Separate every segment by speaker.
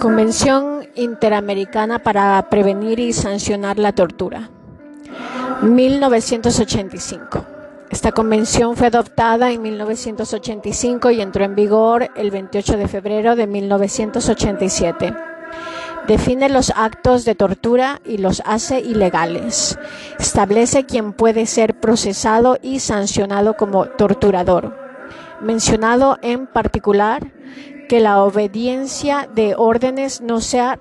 Speaker 1: Convención Interamericana para Prevenir y Sancionar la Tortura. 1985. Esta convención fue adoptada en 1985 y entró en vigor el 28 de febrero de 1987. Define los actos de tortura y los hace ilegales. Establece quién puede ser procesado y sancionado como torturador. Mencionado en particular que la obediencia de órdenes no sea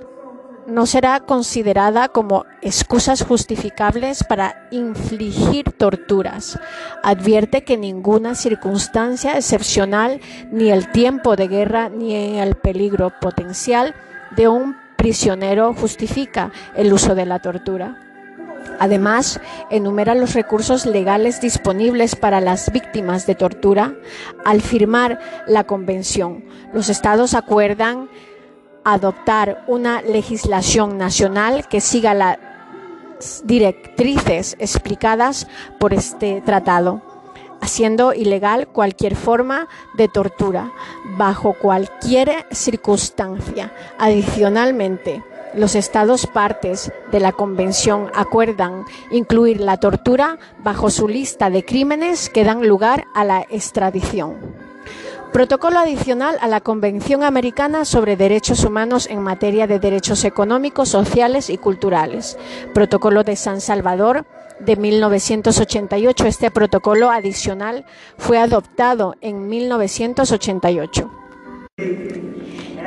Speaker 1: no será considerada como excusas justificables para infligir torturas. Advierte que ninguna circunstancia excepcional, ni el tiempo de guerra, ni el peligro potencial de un prisionero justifica el uso de la tortura. Además, enumera los recursos legales disponibles para las víctimas de tortura. Al firmar la convención, los estados acuerdan adoptar una legislación nacional que siga las directrices explicadas por este tratado, haciendo ilegal cualquier forma de tortura bajo cualquier circunstancia. Adicionalmente, los estados partes de la convención acuerdan incluir la tortura bajo su lista de crímenes que dan lugar a la extradición. Protocolo adicional a la Convención Americana sobre Derechos Humanos en materia de derechos económicos, sociales y culturales. Protocolo de San Salvador de 1988. Este protocolo adicional fue adoptado en 1988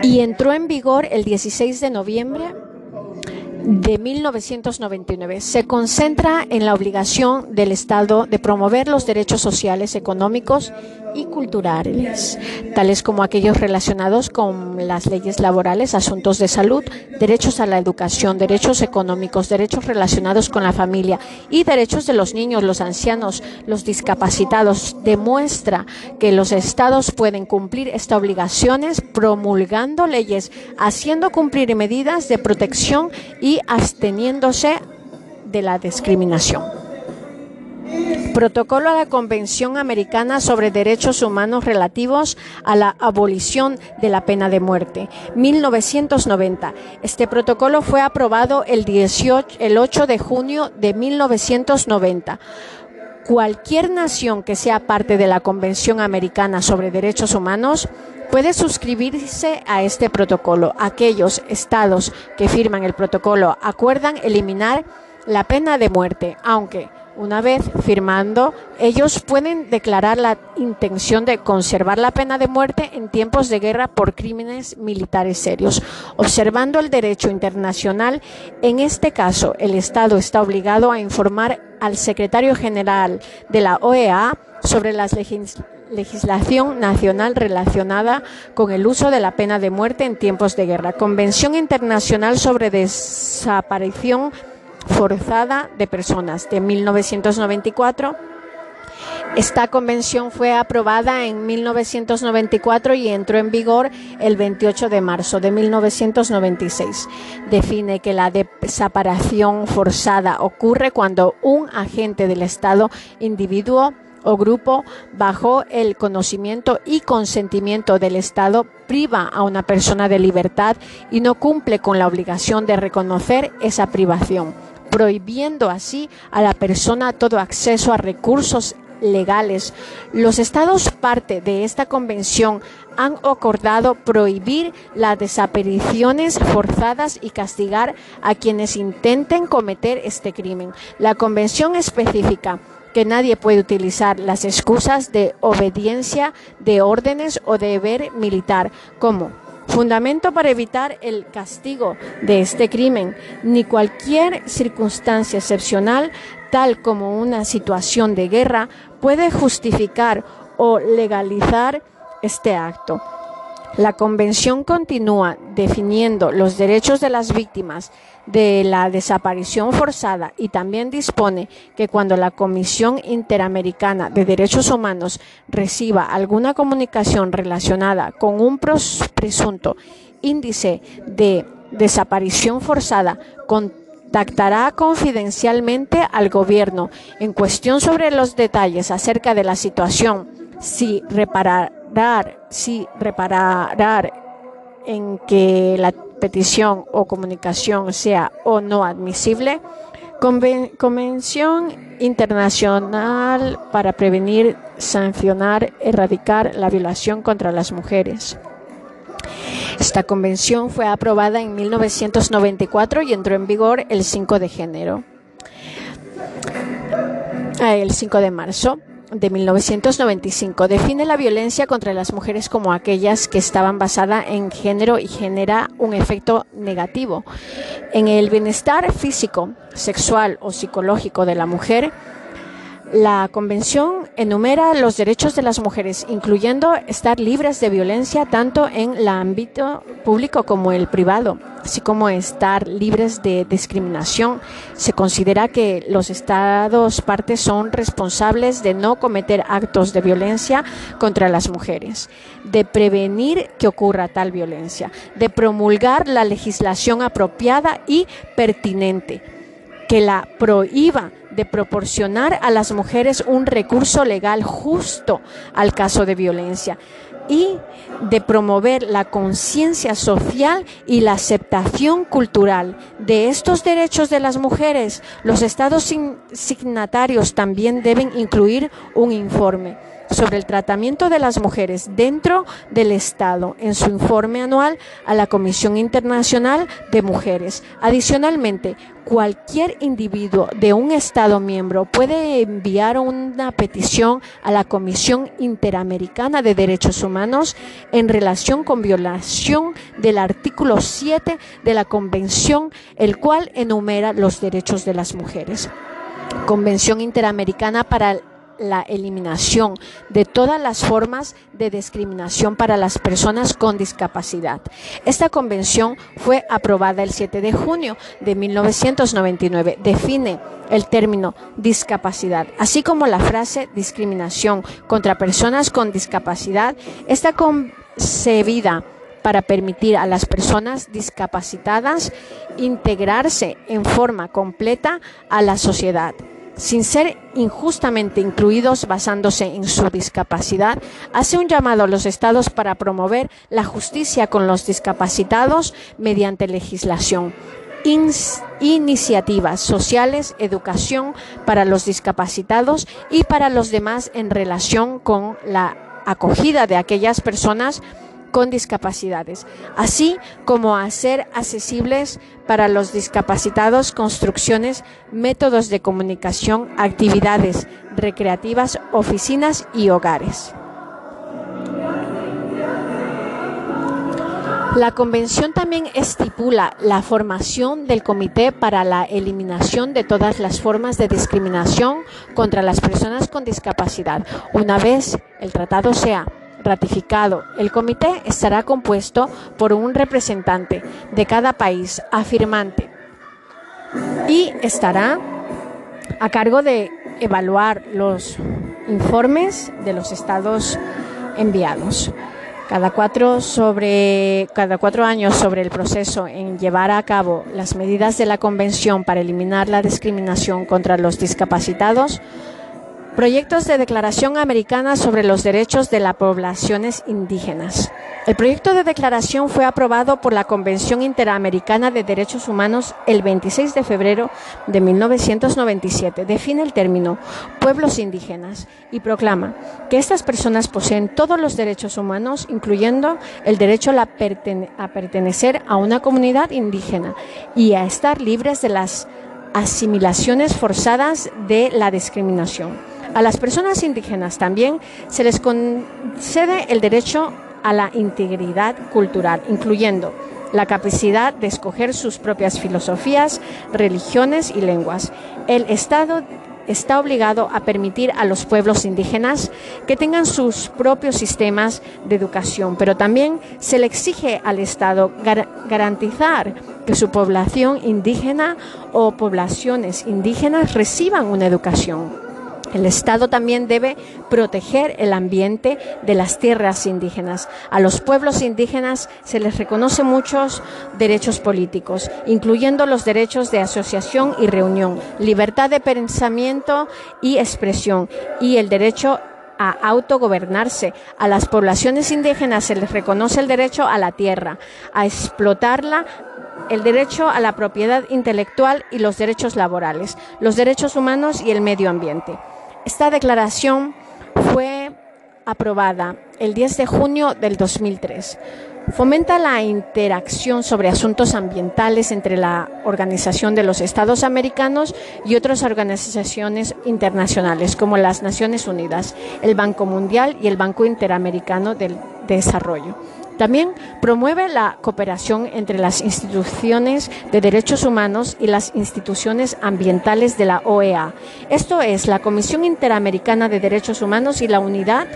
Speaker 1: y entró en vigor el 16 de noviembre de 1999 se concentra en la obligación del Estado de promover los derechos sociales, económicos y culturales, tales como aquellos relacionados con las leyes laborales, asuntos de salud, derechos a la educación, derechos económicos, derechos relacionados con la familia y derechos de los niños, los ancianos, los discapacitados. Demuestra que los estados pueden cumplir estas obligaciones promulgando leyes, haciendo cumplir medidas de protección y absteniéndose de la discriminación. Protocolo a la Convención Americana sobre Derechos Humanos relativos a la abolición de la pena de muerte, 1990. Este protocolo fue aprobado el, 18, el 8 de junio de 1990. Cualquier nación que sea parte de la Convención Americana sobre Derechos Humanos puede suscribirse a este protocolo. Aquellos estados que firman el protocolo acuerdan eliminar la pena de muerte, aunque una vez firmando, ellos pueden declarar la intención de conservar la pena de muerte en tiempos de guerra por crímenes militares serios. Observando el derecho internacional, en este caso, el Estado está obligado a informar al secretario general de la OEA sobre la legislación nacional relacionada con el uso de la pena de muerte en tiempos de guerra. Convención Internacional sobre Desaparición forzada de personas de 1994. Esta convención fue aprobada en 1994 y entró en vigor el 28 de marzo de 1996. Define que la desaparición forzada ocurre cuando un agente del Estado, individuo o grupo, bajo el conocimiento y consentimiento del Estado, priva a una persona de libertad y no cumple con la obligación de reconocer esa privación prohibiendo así a la persona todo acceso a recursos legales. Los estados parte de esta convención han acordado prohibir las desapariciones forzadas y castigar a quienes intenten cometer este crimen. La convención especifica que nadie puede utilizar las excusas de obediencia de órdenes o deber militar como fundamento para evitar el castigo de este crimen, ni cualquier circunstancia excepcional, tal como una situación de guerra, puede justificar o legalizar este acto. La Convención continúa definiendo los derechos de las víctimas de la desaparición forzada y también dispone que cuando la Comisión Interamericana de Derechos Humanos reciba alguna comunicación relacionada con un presunto índice de desaparición forzada, contactará confidencialmente al gobierno en cuestión sobre los detalles acerca de la situación. Si reparar, si reparar en que la petición o comunicación sea o no admisible, Convención Internacional para Prevenir, Sancionar, Erradicar la Violación contra las Mujeres. Esta convención fue aprobada en 1994 y entró en vigor el 5 de enero. Ah, el 5 de marzo de 1995 define la violencia contra las mujeres como aquellas que estaban basadas en género y genera un efecto negativo. En el bienestar físico, sexual o psicológico de la mujer la Convención enumera los derechos de las mujeres, incluyendo estar libres de violencia tanto en el ámbito público como el privado, así como estar libres de discriminación. Se considera que los Estados partes son responsables de no cometer actos de violencia contra las mujeres, de prevenir que ocurra tal violencia, de promulgar la legislación apropiada y pertinente, que la prohíba de proporcionar a las mujeres un recurso legal justo al caso de violencia y de promover la conciencia social y la aceptación cultural de estos derechos de las mujeres. Los estados signatarios también deben incluir un informe sobre el tratamiento de las mujeres dentro del Estado en su informe anual a la Comisión Internacional de Mujeres. Adicionalmente, cualquier individuo de un Estado miembro puede enviar una petición a la Comisión Interamericana de Derechos Humanos en relación con violación del artículo 7 de la Convención, el cual enumera los derechos de las mujeres. Convención Interamericana para la eliminación de todas las formas de discriminación para las personas con discapacidad. Esta convención fue aprobada el 7 de junio de 1999. Define el término discapacidad, así como la frase discriminación contra personas con discapacidad. Está concebida para permitir a las personas discapacitadas integrarse en forma completa a la sociedad sin ser injustamente incluidos basándose en su discapacidad, hace un llamado a los estados para promover la justicia con los discapacitados mediante legislación, iniciativas sociales, educación para los discapacitados y para los demás en relación con la acogida de aquellas personas con discapacidades, así como hacer accesibles para los discapacitados construcciones, métodos de comunicación, actividades recreativas, oficinas y hogares. La convención también estipula la formación del Comité para la Eliminación de todas las formas de discriminación contra las personas con discapacidad. Una vez el tratado sea ratificado. El comité estará compuesto por un representante de cada país afirmante y estará a cargo de evaluar los informes de los estados enviados. Cada cuatro, sobre, cada cuatro años sobre el proceso en llevar a cabo las medidas de la Convención para eliminar la discriminación contra los discapacitados, Proyectos de Declaración Americana sobre los Derechos de las Poblaciones Indígenas. El proyecto de declaración fue aprobado por la Convención Interamericana de Derechos Humanos el 26 de febrero de 1997. Define el término pueblos indígenas y proclama que estas personas poseen todos los derechos humanos, incluyendo el derecho a, a pertenecer a una comunidad indígena y a estar libres de las asimilaciones forzadas de la discriminación. A las personas indígenas también se les concede el derecho a la integridad cultural, incluyendo la capacidad de escoger sus propias filosofías, religiones y lenguas. El Estado está obligado a permitir a los pueblos indígenas que tengan sus propios sistemas de educación, pero también se le exige al Estado garantizar que su población indígena o poblaciones indígenas reciban una educación. El Estado también debe proteger el ambiente de las tierras indígenas. A los pueblos indígenas se les reconoce muchos derechos políticos, incluyendo los derechos de asociación y reunión, libertad de pensamiento y expresión y el derecho a autogobernarse. A las poblaciones indígenas se les reconoce el derecho a la tierra, a explotarla, el derecho a la propiedad intelectual y los derechos laborales, los derechos humanos y el medio ambiente. Esta declaración fue aprobada el 10 de junio del 2003. Fomenta la interacción sobre asuntos ambientales entre la Organización de los Estados Americanos y otras organizaciones internacionales como las Naciones Unidas, el Banco Mundial y el Banco Interamericano del Desarrollo. También promueve la cooperación entre las instituciones de derechos humanos y las instituciones ambientales de la OEA. Esto es la Comisión Interamericana de Derechos Humanos y la Unidad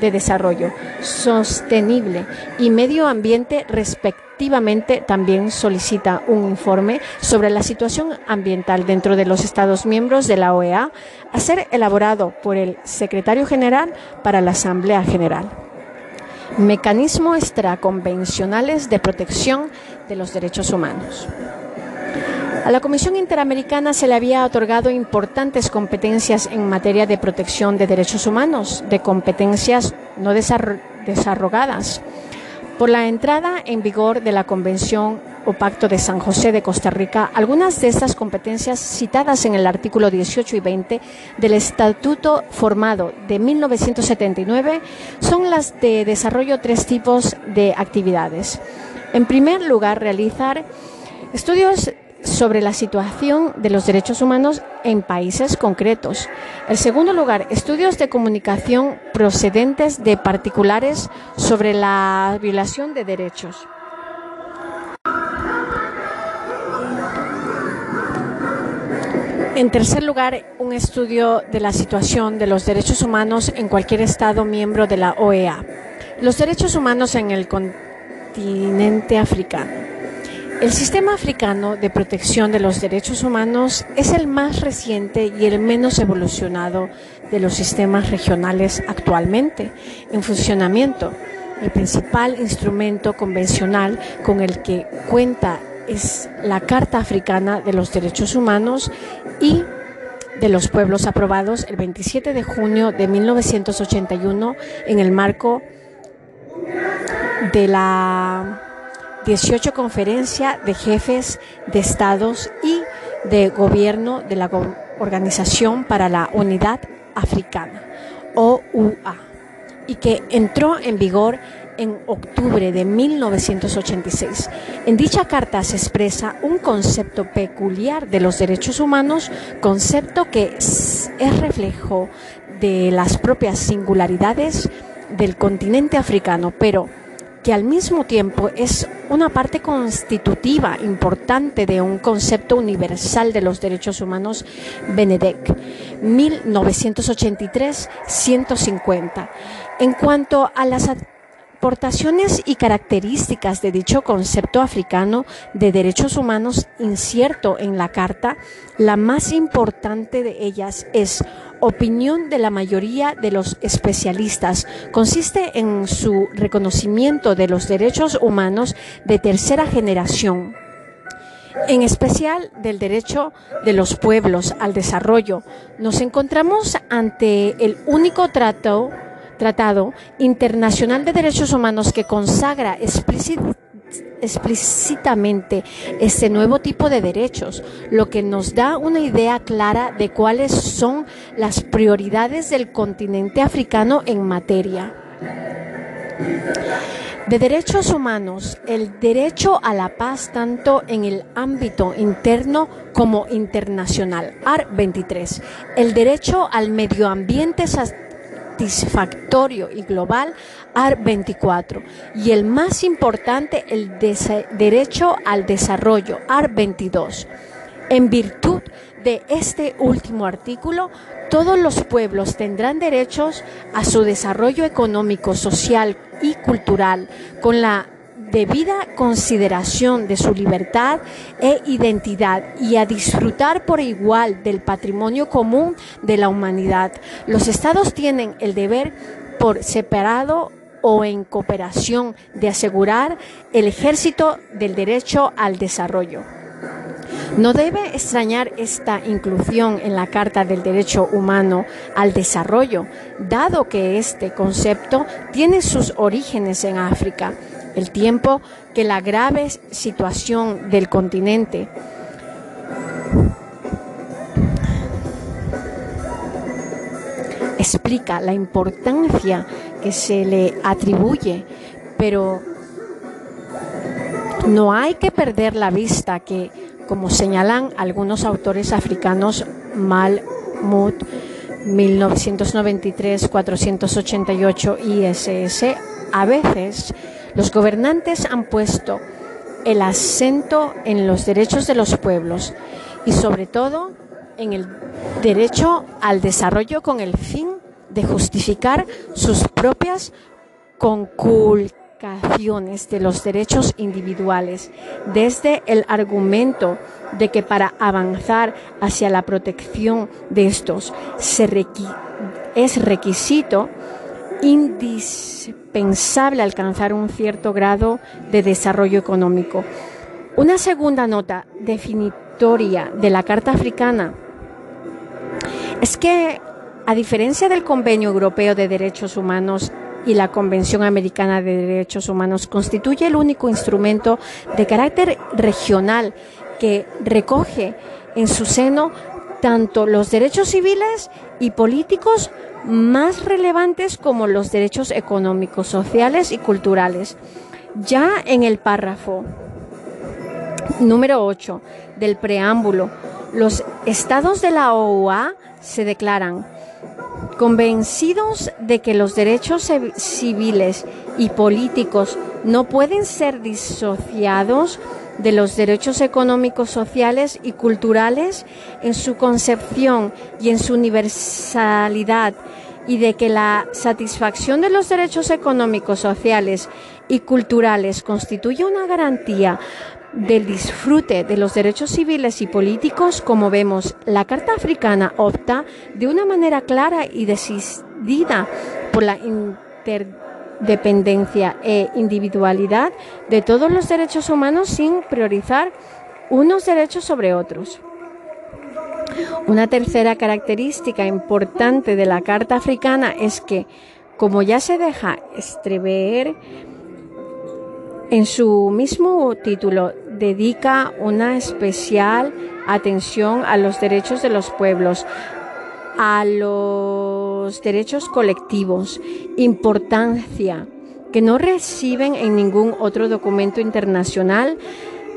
Speaker 1: de Desarrollo Sostenible y Medio Ambiente respectivamente también solicita un informe sobre la situación ambiental dentro de los Estados miembros de la OEA a ser elaborado por el Secretario General para la Asamblea General. Mecanismos extraconvencionales de protección de los derechos humanos. A la Comisión Interamericana se le había otorgado importantes competencias en materia de protección de derechos humanos, de competencias no desarrogadas. Por la entrada en vigor de la Convención o Pacto de San José de Costa Rica, algunas de estas competencias citadas en el artículo 18 y 20 del Estatuto formado de 1979 son las de desarrollo tres tipos de actividades. En primer lugar, realizar estudios sobre la situación de los derechos humanos en países concretos. En segundo lugar, estudios de comunicación procedentes de particulares sobre la violación de derechos. En tercer lugar, un estudio de la situación de los derechos humanos en cualquier Estado miembro de la OEA. Los derechos humanos en el continente africano. El sistema africano de protección de los derechos humanos es el más reciente y el menos evolucionado de los sistemas regionales actualmente en funcionamiento. El principal instrumento convencional con el que cuenta es la Carta Africana de los Derechos Humanos y de los Pueblos aprobados el 27 de junio de 1981 en el marco de la 18 conferencia de jefes de estados y de gobierno de la Organización para la Unidad Africana, OUA, y que entró en vigor en octubre de 1986. En dicha carta se expresa un concepto peculiar de los derechos humanos, concepto que es reflejo de las propias singularidades del continente africano, pero que al mismo tiempo es una parte constitutiva importante de un concepto universal de los derechos humanos, Benedek, 1983-150. En cuanto a las aportaciones y características de dicho concepto africano de derechos humanos incierto en la Carta, la más importante de ellas es opinión de la mayoría de los especialistas. Consiste en su reconocimiento de los derechos humanos de tercera generación en especial del derecho de los pueblos al desarrollo. Nos encontramos ante el único trato, tratado internacional de derechos humanos que consagra explícitamente este nuevo tipo de derechos, lo que nos da una idea clara de cuáles son las prioridades del continente africano en materia. De derechos humanos, el derecho a la paz tanto en el ámbito interno como internacional, AR 23, el derecho al medio ambiente satisfactorio y global, AR 24. Y el más importante, el derecho al desarrollo, AR 22. En virtud de este último artículo, todos los pueblos tendrán derechos a su desarrollo económico, social y cultural, con la debida consideración de su libertad e identidad y a disfrutar por igual del patrimonio común de la humanidad. Los estados tienen el deber por separado o en cooperación de asegurar el ejército del derecho al desarrollo. No debe extrañar esta inclusión en la Carta del Derecho Humano al Desarrollo, dado que este concepto tiene sus orígenes en África, el tiempo que la grave situación del continente explica la importancia que se le atribuye, pero no hay que perder la vista que, como señalan algunos autores africanos, Malmut 1993-488 ISS, a veces los gobernantes han puesto el acento en los derechos de los pueblos y sobre todo en el derecho al desarrollo con el fin de justificar sus propias conculcaciones de los derechos individuales, desde el argumento de que para avanzar hacia la protección de estos es requisito indispensable alcanzar un cierto grado de desarrollo económico. Una segunda nota definitoria de la Carta Africana es que, a diferencia del Convenio Europeo de Derechos Humanos y la Convención Americana de Derechos Humanos, constituye el único instrumento de carácter regional que recoge en su seno tanto los derechos civiles y políticos más relevantes como los derechos económicos, sociales y culturales. Ya en el párrafo número 8 del preámbulo, los estados de la OUA se declaran convencidos de que los derechos civiles y políticos no pueden ser disociados de los derechos económicos, sociales y culturales en su concepción y en su universalidad y de que la satisfacción de los derechos económicos, sociales y culturales constituye una garantía del disfrute de los derechos civiles y políticos, como vemos, la Carta Africana opta de una manera clara y decidida por la interdependencia e individualidad de todos los derechos humanos sin priorizar unos derechos sobre otros. Una tercera característica importante de la Carta Africana es que, como ya se deja estrever, en su mismo título dedica una especial atención a los derechos de los pueblos, a los derechos colectivos, importancia que no reciben en ningún otro documento internacional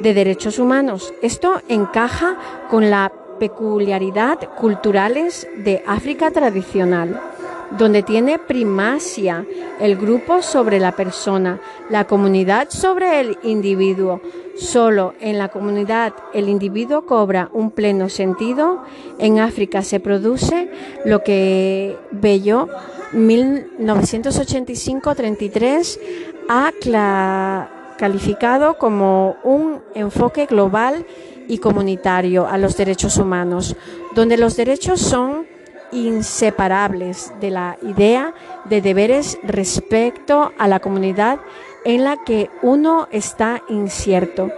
Speaker 1: de derechos humanos. Esto encaja con la peculiaridad culturales de África tradicional donde tiene primacia el grupo sobre la persona, la comunidad sobre el individuo. Solo en la comunidad el individuo cobra un pleno sentido. En África se produce lo que Bello 1985-33 ha calificado como un enfoque global y comunitario a los derechos humanos, donde los derechos son inseparables de la idea de deberes respecto a la comunidad en la que uno está incierto.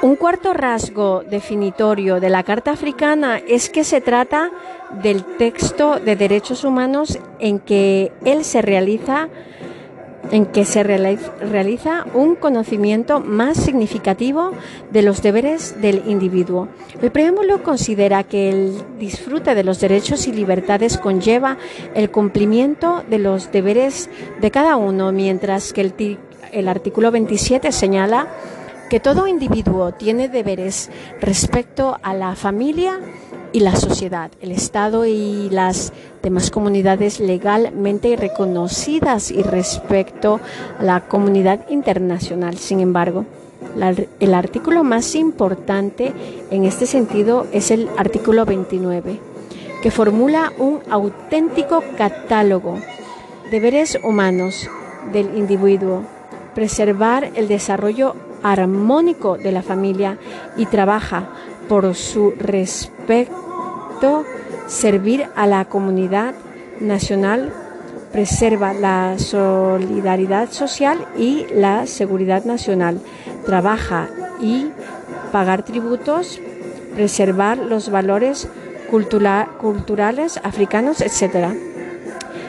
Speaker 1: Un cuarto rasgo definitorio de la Carta Africana es que se trata del texto de derechos humanos en que él se realiza en que se realiza un conocimiento más significativo de los deberes del individuo. El preámbulo considera que el disfrute de los derechos y libertades conlleva el cumplimiento de los deberes de cada uno, mientras que el, el artículo 27 señala que todo individuo tiene deberes respecto a la familia, y la sociedad, el Estado y las demás comunidades legalmente reconocidas y respecto a la comunidad internacional. Sin embargo, el artículo más importante en este sentido es el artículo 29, que formula un auténtico catálogo de deberes humanos del individuo, preservar el desarrollo armónico de la familia y trabaja por su respecto, servir a la comunidad nacional, preserva la solidaridad social y la seguridad nacional, trabaja y pagar tributos, preservar los valores culturales africanos, etc.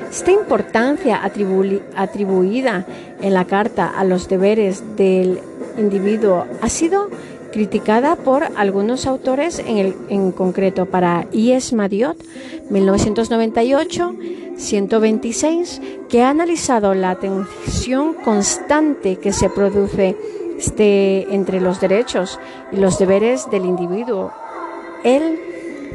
Speaker 1: Esta importancia atribuida en la Carta a los deberes del individuo ha sido criticada por algunos autores, en, el, en concreto para I.S. Madiot, 1998, 126, que ha analizado la tensión constante que se produce este, entre los derechos y los deberes del individuo. El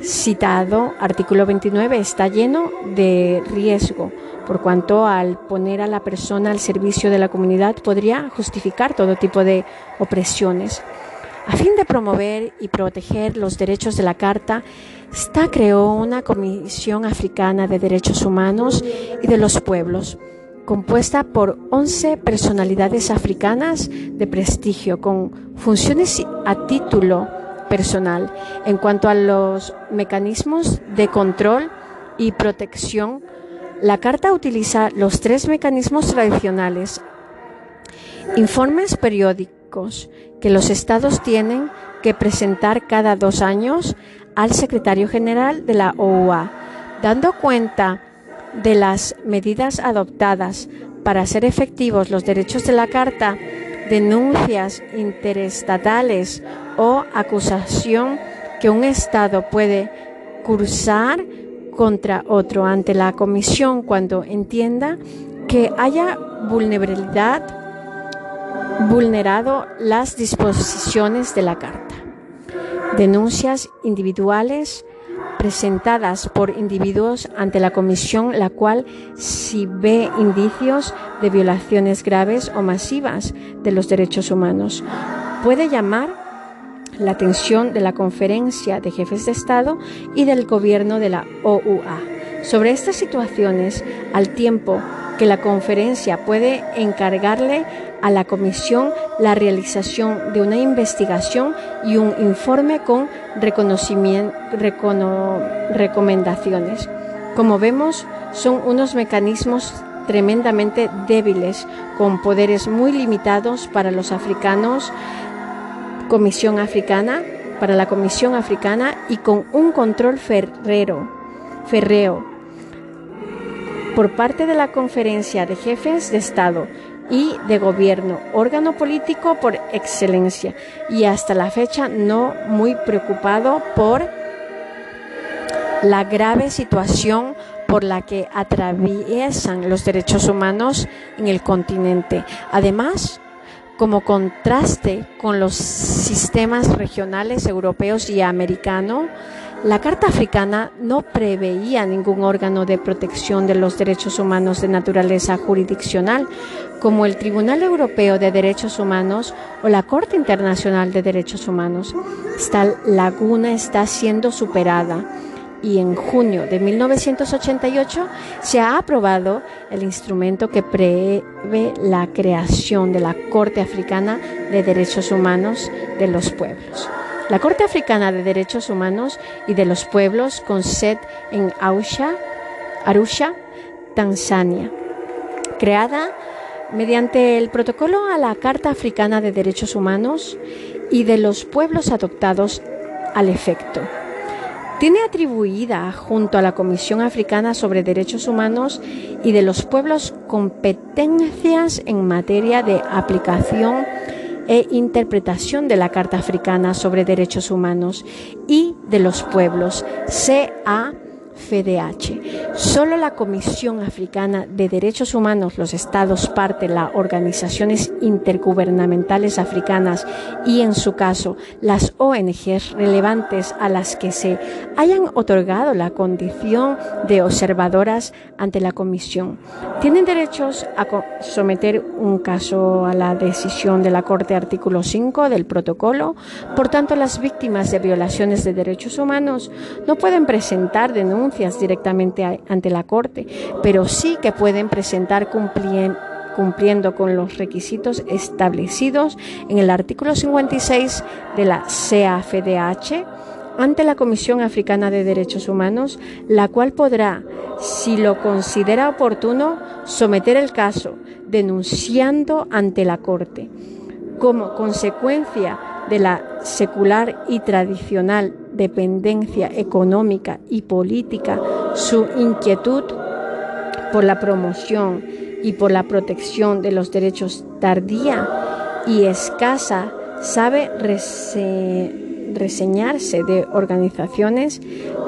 Speaker 1: citado artículo 29 está lleno de riesgo, por cuanto al poner a la persona al servicio de la comunidad podría justificar todo tipo de opresiones. A fin de promover y proteger los derechos de la Carta, esta creó una Comisión Africana de Derechos Humanos y de los Pueblos, compuesta por 11 personalidades africanas de prestigio con funciones a título personal en cuanto a los mecanismos de control y protección. La Carta utiliza los tres mecanismos tradicionales. Informes periódicos que los estados tienen que presentar cada dos años al secretario general de la OUA, dando cuenta de las medidas adoptadas para hacer efectivos los derechos de la Carta, denuncias interestatales o acusación que un Estado puede cursar contra otro ante la Comisión cuando entienda que haya vulnerabilidad vulnerado las disposiciones de la Carta. Denuncias individuales presentadas por individuos ante la Comisión, la cual, si ve indicios de violaciones graves o masivas de los derechos humanos, puede llamar la atención de la Conferencia de Jefes de Estado y del Gobierno de la OUA. Sobre estas situaciones, al tiempo que la conferencia puede encargarle a la Comisión la realización de una investigación y un informe con recomendaciones. Como vemos, son unos mecanismos tremendamente débiles, con poderes muy limitados para los africanos, Comisión Africana, para la Comisión Africana y con un control ferreo por parte de la Conferencia de Jefes de Estado y de Gobierno, órgano político por excelencia, y hasta la fecha no muy preocupado por la grave situación por la que atraviesan los derechos humanos en el continente. Además, como contraste con los sistemas regionales europeos y americanos, la Carta Africana no preveía ningún órgano de protección de los derechos humanos de naturaleza jurisdiccional, como el Tribunal Europeo de Derechos Humanos o la Corte Internacional de Derechos Humanos. Esta laguna está siendo superada y en junio de 1988 se ha aprobado el instrumento que prevé la creación de la Corte Africana de Derechos Humanos de los Pueblos. La Corte Africana de Derechos Humanos y de los Pueblos con sede en Arusha, Tanzania, creada mediante el protocolo a la Carta Africana de Derechos Humanos y de los pueblos adoptados al efecto. Tiene atribuida junto a la Comisión Africana sobre Derechos Humanos y de los Pueblos competencias en materia de aplicación e interpretación de la Carta Africana sobre Derechos Humanos y de los Pueblos, CA FDH. Solo la Comisión Africana de Derechos Humanos, los Estados parte, las organizaciones intergubernamentales africanas y, en su caso, las ONGs relevantes a las que se hayan otorgado la condición de observadoras ante la Comisión, tienen derechos a someter un caso a la decisión de la Corte artículo 5 del protocolo. Por tanto, las víctimas de violaciones de derechos humanos no pueden presentar denuncias directamente ante la Corte, pero sí que pueden presentar cumpliendo con los requisitos establecidos en el artículo 56 de la CAFDH ante la Comisión Africana de Derechos Humanos, la cual podrá, si lo considera oportuno, someter el caso denunciando ante la Corte. Como consecuencia de la secular y tradicional dependencia económica y política, su inquietud por la promoción y por la protección de los derechos tardía y escasa, sabe reseñarse de organizaciones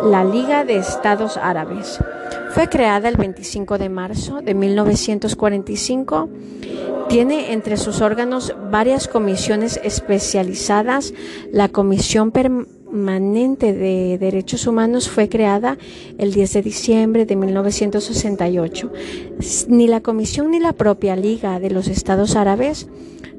Speaker 1: la Liga de Estados Árabes. Fue creada el 25 de marzo de 1945. Tiene entre sus órganos varias comisiones especializadas. La Comisión Permanente de Derechos Humanos fue creada el 10 de diciembre de 1968. Ni la Comisión ni la propia Liga de los Estados Árabes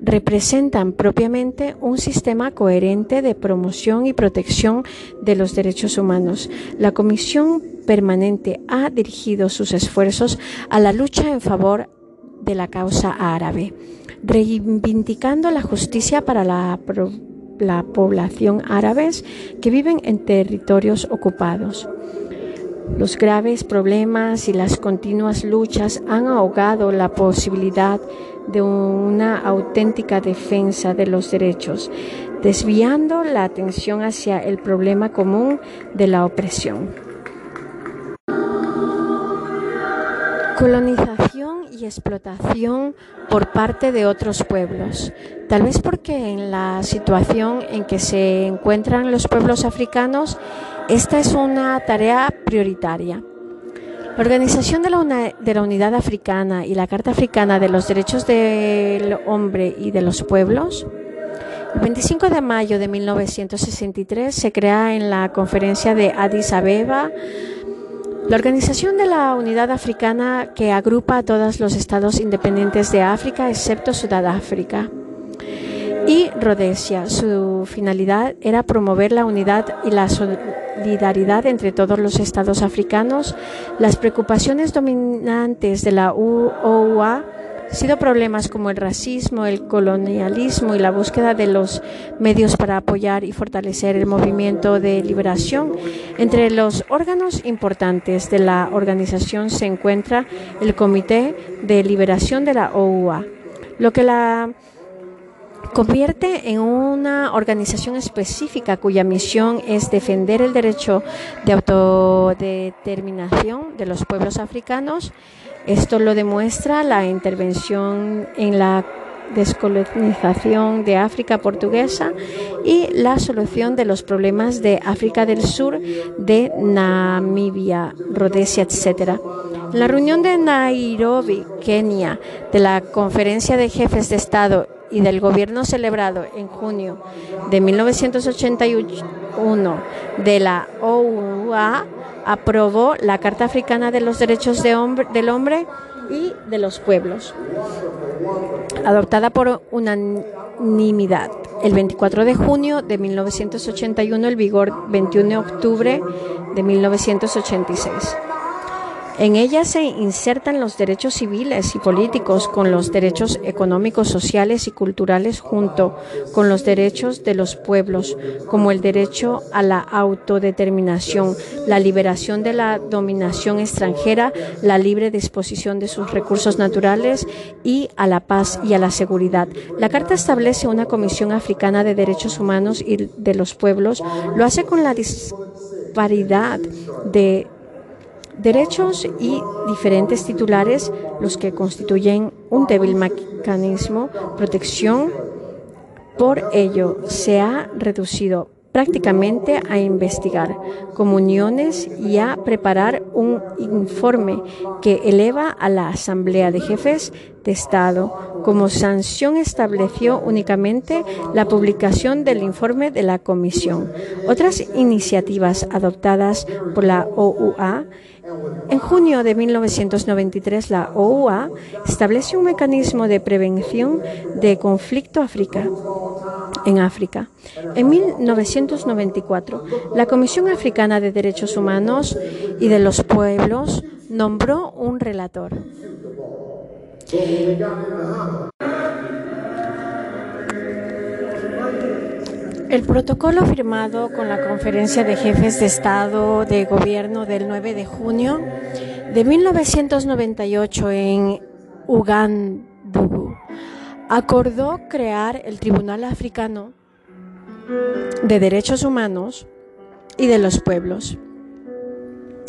Speaker 1: representan propiamente un sistema coherente de promoción y protección de los derechos humanos. La Comisión Permanente ha dirigido sus esfuerzos a la lucha en favor de la causa árabe, reivindicando la justicia para la, la población árabes que viven en territorios ocupados. Los graves problemas y las continuas luchas han ahogado la posibilidad de una auténtica defensa de los derechos, desviando la atención hacia el problema común de la opresión. Colonización y explotación por parte de otros pueblos. Tal vez porque en la situación en que se encuentran los pueblos africanos, esta es una tarea prioritaria. La Organización de la, Unidad Africana y la Carta Africana de los Derechos del Hombre y de los Pueblos el 25 de mayo de 1963 se crea en la conferencia de Addis Abeba la Organización de la Unidad Africana que agrupa a todos los estados independientes de África excepto Sudáfrica y Rhodesia. Su finalidad era promover la unidad y la solidaridad entre todos los estados africanos. Las preocupaciones dominantes de la UOA han sido problemas como el racismo, el colonialismo y la búsqueda de los medios para apoyar y fortalecer el movimiento de liberación. Entre los órganos importantes de la organización se encuentra el Comité de Liberación de la OUA, lo que la convierte en una organización específica cuya misión es defender el derecho de autodeterminación de los pueblos africanos. Esto lo demuestra la intervención en la descolonización de África portuguesa y la solución de los problemas de África del Sur, de Namibia, Rhodesia, etc. La reunión de Nairobi, Kenia, de la Conferencia de Jefes de Estado y del gobierno celebrado en junio de 1981 de la OUA aprobó la Carta Africana de los Derechos del Hombre y de los Pueblos, adoptada por unanimidad el 24 de junio de 1981, el vigor 21 de octubre de 1986. En ella se insertan los derechos civiles y políticos con los derechos económicos, sociales y culturales junto con los derechos de los pueblos, como el derecho a la autodeterminación, la liberación de la dominación extranjera, la libre disposición de sus recursos naturales y a la paz y a la seguridad. La Carta establece una Comisión Africana de Derechos Humanos y de los Pueblos. Lo hace con la disparidad de derechos y diferentes titulares, los que constituyen un débil mecanismo protección. Por ello, se ha reducido prácticamente a investigar comuniones y a preparar un informe que eleva a la Asamblea de Jefes de Estado. Como sanción estableció únicamente la publicación del informe de la Comisión. Otras iniciativas adoptadas por la OUA en junio de 1993, la OUA estableció un mecanismo de prevención de conflicto en África. En 1994, la Comisión Africana de Derechos Humanos y de los Pueblos nombró un relator. El protocolo firmado con la Conferencia de Jefes de Estado de Gobierno del 9 de junio de 1998 en Ugandú acordó crear el Tribunal Africano de Derechos Humanos y de los Pueblos.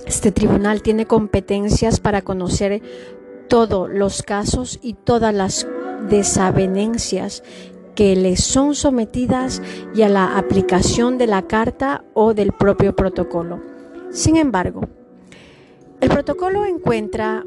Speaker 1: Este tribunal tiene competencias para conocer todos los casos y todas las desavenencias que le son sometidas y a la aplicación de la carta o del propio protocolo. Sin embargo, el protocolo encuentra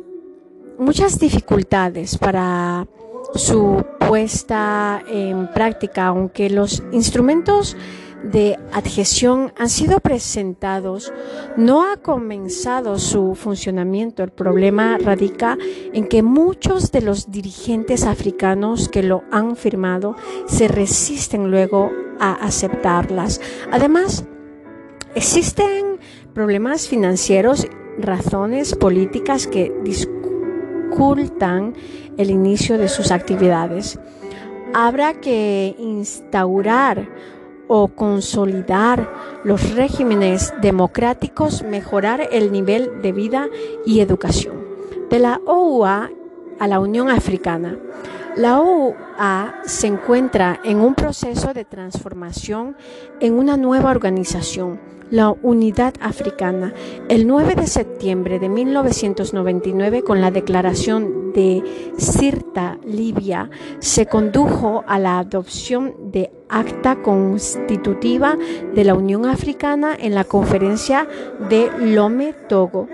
Speaker 1: muchas dificultades para su puesta en práctica, aunque los instrumentos de adhesión han sido presentados, no ha comenzado su funcionamiento. El problema radica en que muchos de los dirigentes africanos que lo han firmado se resisten luego a aceptarlas. Además, existen problemas financieros, razones políticas que dificultan el inicio de sus actividades. Habrá que instaurar o consolidar los regímenes democráticos, mejorar el nivel de vida y educación. De la OUA a la Unión Africana. La OUA se encuentra en un proceso de transformación en una nueva organización la unidad africana. El 9 de septiembre de 1999, con la declaración de Sirta, Libia, se condujo a la adopción de acta constitutiva de la Unión Africana en la conferencia de Lome, Togo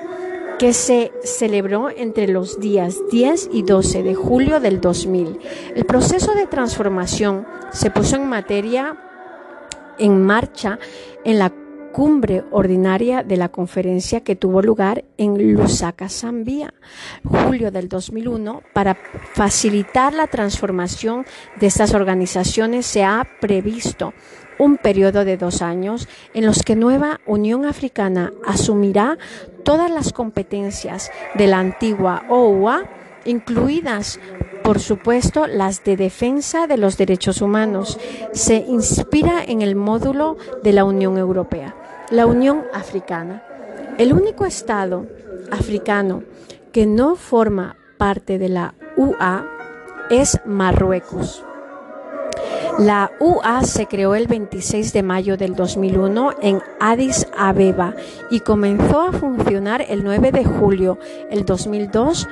Speaker 1: que se celebró entre los días 10 y 12 de julio del 2000. El proceso de transformación se puso en materia en marcha en la cumbre ordinaria de la conferencia que tuvo lugar en Lusaka, Zambia, julio del 2001. Para facilitar la transformación de estas organizaciones se ha previsto un periodo de dos años en los que Nueva Unión Africana asumirá todas las competencias de la antigua OUA, incluidas por supuesto, las de defensa de los derechos humanos. Se inspira en el módulo de la Unión Europea la Unión Africana. El único Estado africano que no forma parte de la UA es Marruecos. La UA se creó el 26 de mayo del 2001 en Addis Abeba y comenzó a funcionar el 9 de julio del 2002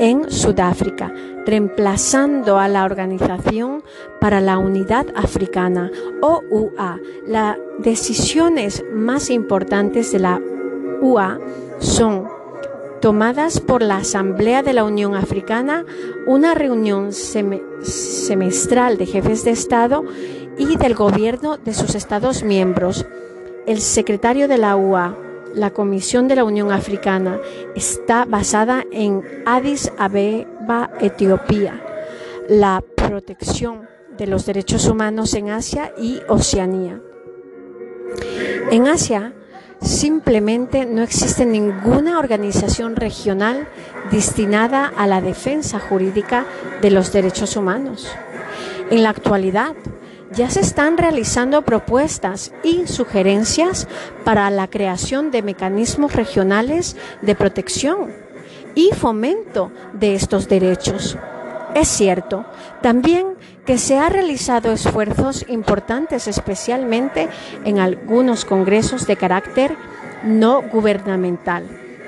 Speaker 1: en Sudáfrica, reemplazando a la Organización para la Unidad Africana, OUA. Las decisiones más importantes de la UA son tomadas por la Asamblea de la Unión Africana, una reunión semestral de jefes de Estado y del gobierno de sus Estados miembros. El secretario de la UA, la Comisión de la Unión Africana está basada en Addis Abeba, Etiopía. La protección de los derechos humanos en Asia y Oceanía. En Asia simplemente no existe ninguna organización regional destinada a la defensa jurídica de los derechos humanos. En la actualidad, ya se están realizando propuestas y sugerencias para la creación de mecanismos regionales de protección y fomento de estos derechos. Es cierto también que se han realizado esfuerzos importantes, especialmente en algunos congresos de carácter no gubernamental,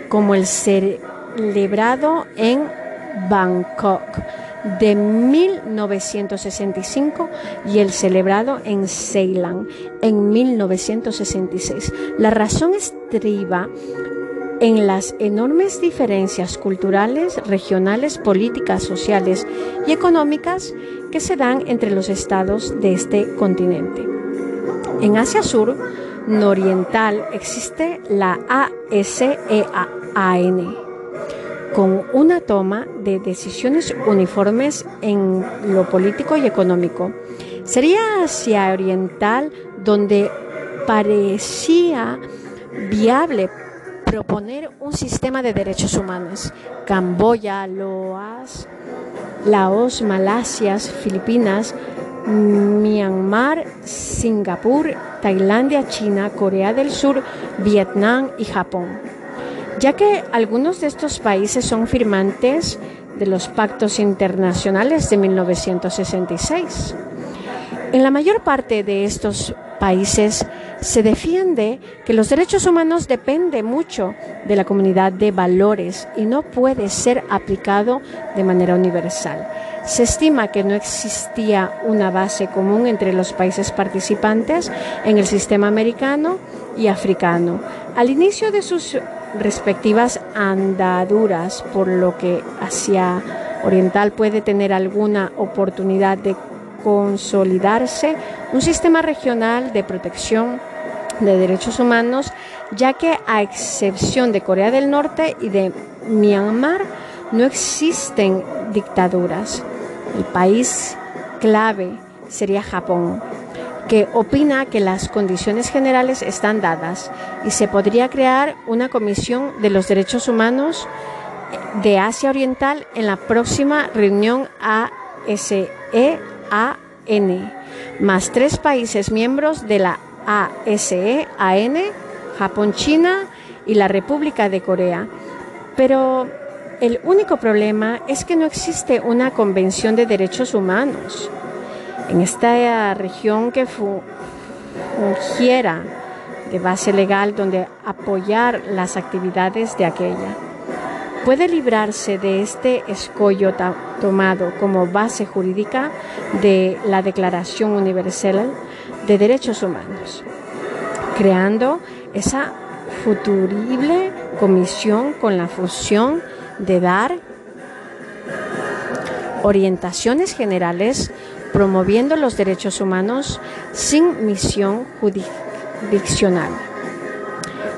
Speaker 1: como el celebrado en Bangkok de 1965 y el celebrado en Ceilán en 1966. La razón estriba en las enormes diferencias culturales, regionales, políticas, sociales y económicas que se dan entre los estados de este continente. En Asia Sur Nororiental existe la ASEAN con una toma de decisiones uniformes en lo político y económico. Sería Asia Oriental donde parecía viable proponer un sistema de derechos humanos. Camboya, Laos, Laos, Malasia, Filipinas, Myanmar, Singapur, Tailandia, China, Corea del Sur, Vietnam y Japón ya que algunos de estos países son firmantes de los pactos internacionales de 1966. En la mayor parte de estos países se defiende que los derechos humanos dependen mucho de la comunidad de valores y no puede ser aplicado de manera universal. Se estima que no existía una base común entre los países participantes en el sistema americano y africano. Al inicio de sus respectivas andaduras, por lo que Asia Oriental puede tener alguna oportunidad de consolidarse un sistema regional de protección de derechos humanos, ya que a excepción de Corea del Norte y de Myanmar, no existen dictaduras. El país clave sería Japón, que opina que las condiciones generales están dadas y se podría crear una comisión de los derechos humanos de Asia Oriental en la próxima reunión ASEAN, más tres países miembros de la ASEAN, Japón, China y la República de Corea. Pero el único problema es que no existe una convención de derechos humanos en esta región que fungiera de base legal donde apoyar las actividades de aquella puede librarse de este escollo tomado como base jurídica de la Declaración Universal de Derechos Humanos, creando esa futurible comisión con la función de dar orientaciones generales promoviendo los derechos humanos sin misión jurisdiccional,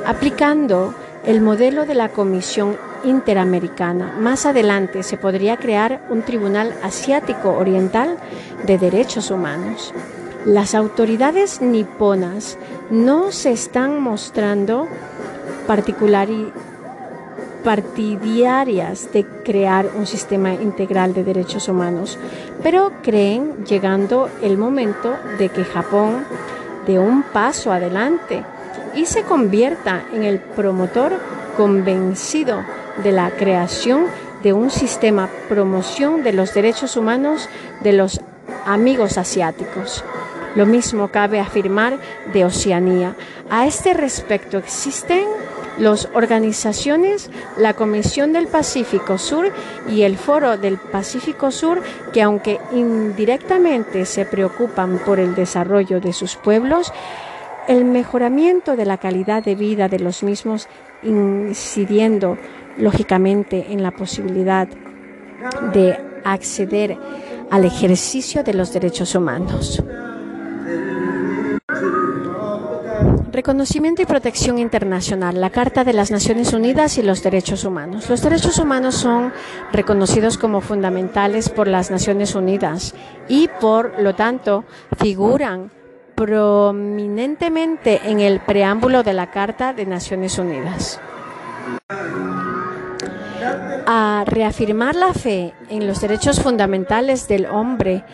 Speaker 1: aplicando el modelo de la Comisión Interamericana. Más adelante se podría crear un Tribunal Asiático Oriental de Derechos Humanos. Las autoridades niponas no se están mostrando partidarias de crear un sistema integral de derechos humanos, pero creen llegando el momento de que Japón dé un paso adelante y se convierta en el promotor convencido de la creación de un sistema promoción de los derechos humanos de los amigos asiáticos. Lo mismo cabe afirmar de Oceanía. A este respecto existen las organizaciones, la Comisión del Pacífico Sur y el Foro del Pacífico Sur, que aunque indirectamente se preocupan por el desarrollo de sus pueblos, el mejoramiento de la calidad de vida de los mismos incidiendo lógicamente en la posibilidad de acceder al ejercicio de los derechos humanos. Reconocimiento y protección internacional, la Carta de las Naciones Unidas y los derechos humanos. Los derechos humanos son reconocidos como fundamentales por las Naciones Unidas y por lo tanto figuran prominentemente en el preámbulo de la Carta de Naciones Unidas. A reafirmar la fe en los derechos fundamentales del hombre,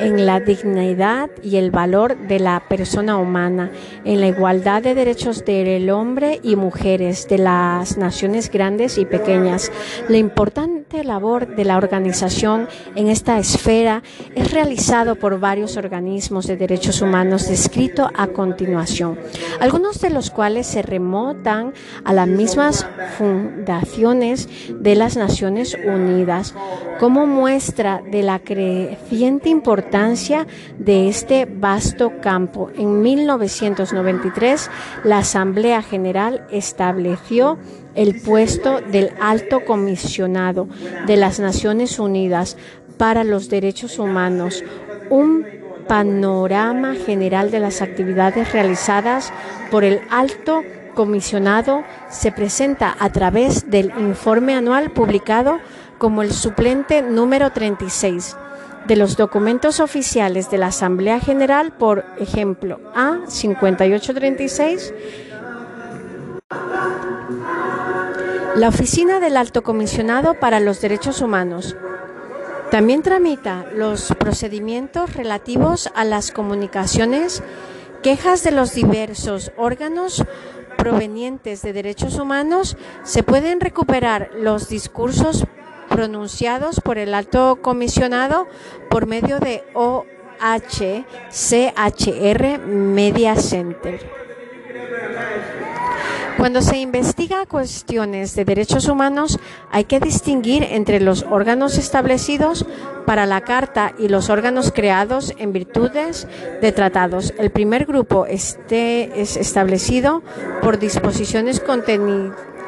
Speaker 1: en la dignidad y el valor de la persona humana, en la igualdad de derechos del hombre y mujeres, de las naciones grandes y pequeñas. La importante labor de la organización en esta esfera es realizado por varios organismos de derechos humanos descrito a continuación, algunos de los cuales se remontan a las mismas fundaciones de las Naciones Unidas como muestra de la creciente importancia de este vasto campo. En 1993, la Asamblea General estableció el puesto del alto comisionado de las Naciones Unidas para los Derechos Humanos, un panorama general de las actividades realizadas por el alto comisionado se presenta a través del informe anual publicado como el suplente número 36 de los documentos oficiales de la Asamblea General, por ejemplo, A 5836. La Oficina del Alto Comisionado para los Derechos Humanos también tramita los procedimientos relativos a las comunicaciones, quejas de los diversos órganos provenientes de derechos humanos, se pueden recuperar los discursos pronunciados por el alto comisionado por medio de UNHCHR Media Center. Cuando se investiga cuestiones de derechos humanos, hay que distinguir entre los órganos establecidos para la Carta y los órganos creados en virtudes de tratados. El primer grupo este es establecido por disposiciones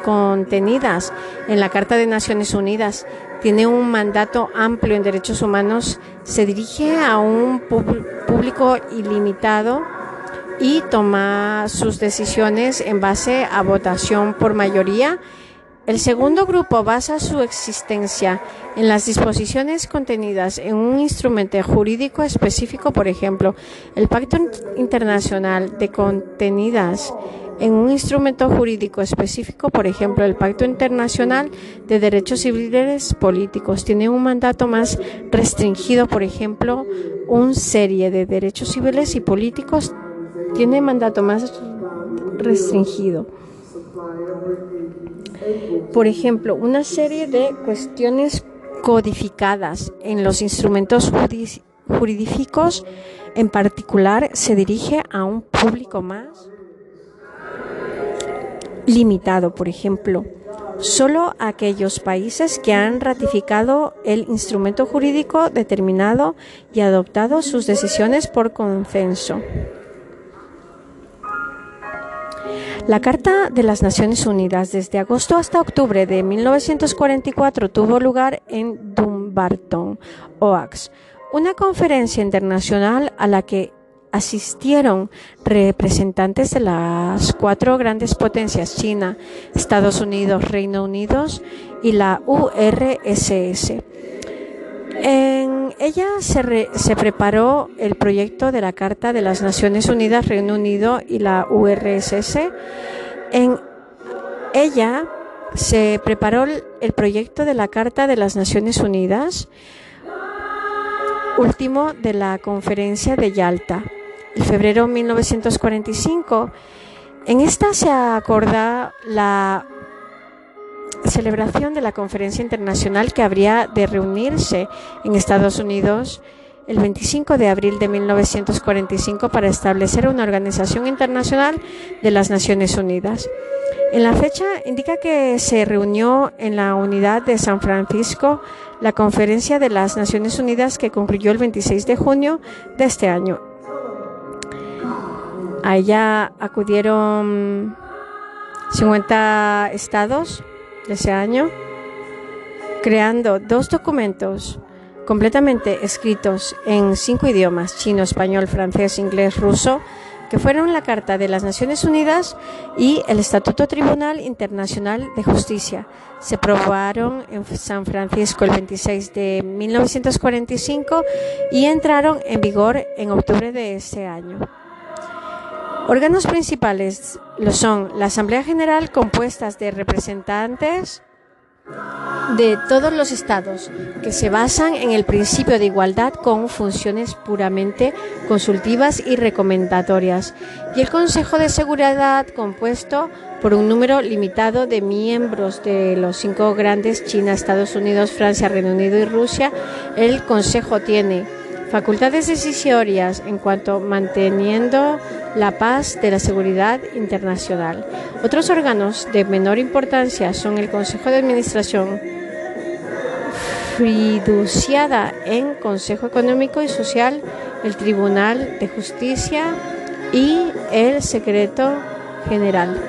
Speaker 1: contenidas en la Carta de Naciones Unidas. Tiene un mandato amplio en derechos humanos, se dirige a un público ilimitado y toma sus decisiones en base a votación por mayoría. El segundo grupo basa su existencia en las disposiciones contenidas en un instrumento jurídico específico, por ejemplo, el Pacto Internacional de Contenidas en un instrumento jurídico específico, por ejemplo, el Pacto Internacional de Derechos Civiles Políticos, tiene un mandato más restringido, por ejemplo, una serie de derechos civiles y políticos tiene mandato más restringido. Por ejemplo, una serie de cuestiones codificadas en los instrumentos jurídicos en particular se dirige a un público más limitado, por ejemplo, solo aquellos países que han ratificado el instrumento jurídico determinado y adoptado sus decisiones por consenso. La Carta de las Naciones Unidas desde agosto hasta octubre de 1944 tuvo lugar en Dumbarton, Oaks, una conferencia internacional a la que asistieron representantes de las cuatro grandes potencias, China, Estados Unidos, Reino Unido y la URSS. En ella se, se, preparó el proyecto de la Carta de las Naciones Unidas, Reino Unido y la URSS. En ella se preparó el proyecto de la Carta de las Naciones Unidas, último de la Conferencia de Yalta, en febrero de 1945. En esta se acorda la celebración de la conferencia internacional que habría de reunirse en Estados Unidos el 25 de abril de 1945 para establecer una organización internacional de las Naciones Unidas. En la fecha indica que se reunió en la unidad de San Francisco la conferencia de las Naciones Unidas que concluyó el 26 de junio de este año. A ella acudieron 50 estados de ese año, creando dos documentos completamente escritos en cinco idiomas, chino, español, francés, inglés, ruso, que fueron la Carta de las Naciones Unidas y el Estatuto Tribunal Internacional de Justicia. Se aprobaron en San Francisco el 26 de 1945 y entraron en vigor en octubre de ese año. Órganos principales lo son la Asamblea General compuestas de representantes de todos los estados que se basan en el principio de igualdad con funciones puramente consultivas y recomendatorias y el Consejo de Seguridad compuesto por un número limitado de miembros de los cinco grandes China, Estados Unidos, Francia, Reino Unido y Rusia. El Consejo tiene facultades decisorias en cuanto manteniendo la paz de la seguridad internacional. Otros órganos de menor importancia son el Consejo de Administración, fiduciada en Consejo Económico y Social, el Tribunal de Justicia y el Secreto General.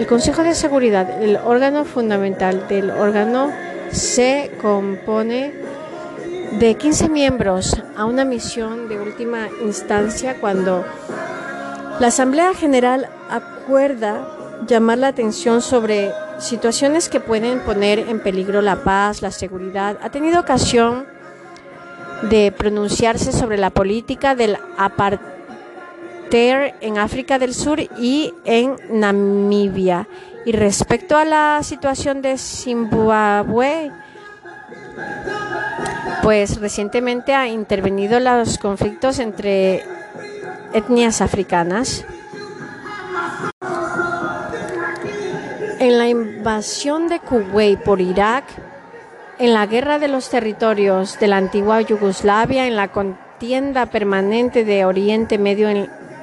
Speaker 1: El Consejo de Seguridad, el órgano fundamental del órgano, se compone de 15 miembros a una misión de última instancia cuando la Asamblea General acuerda llamar la atención sobre situaciones que pueden poner en peligro la paz, la seguridad. Ha tenido ocasión de pronunciarse sobre la política del apartheid en África del Sur y en Namibia. Y respecto a la situación de Zimbabue, pues recientemente ha intervenido los conflictos entre etnias africanas. En la invasión de Kuwait por Irak, en la guerra de los territorios de la antigua Yugoslavia, en la contienda permanente de Oriente Medio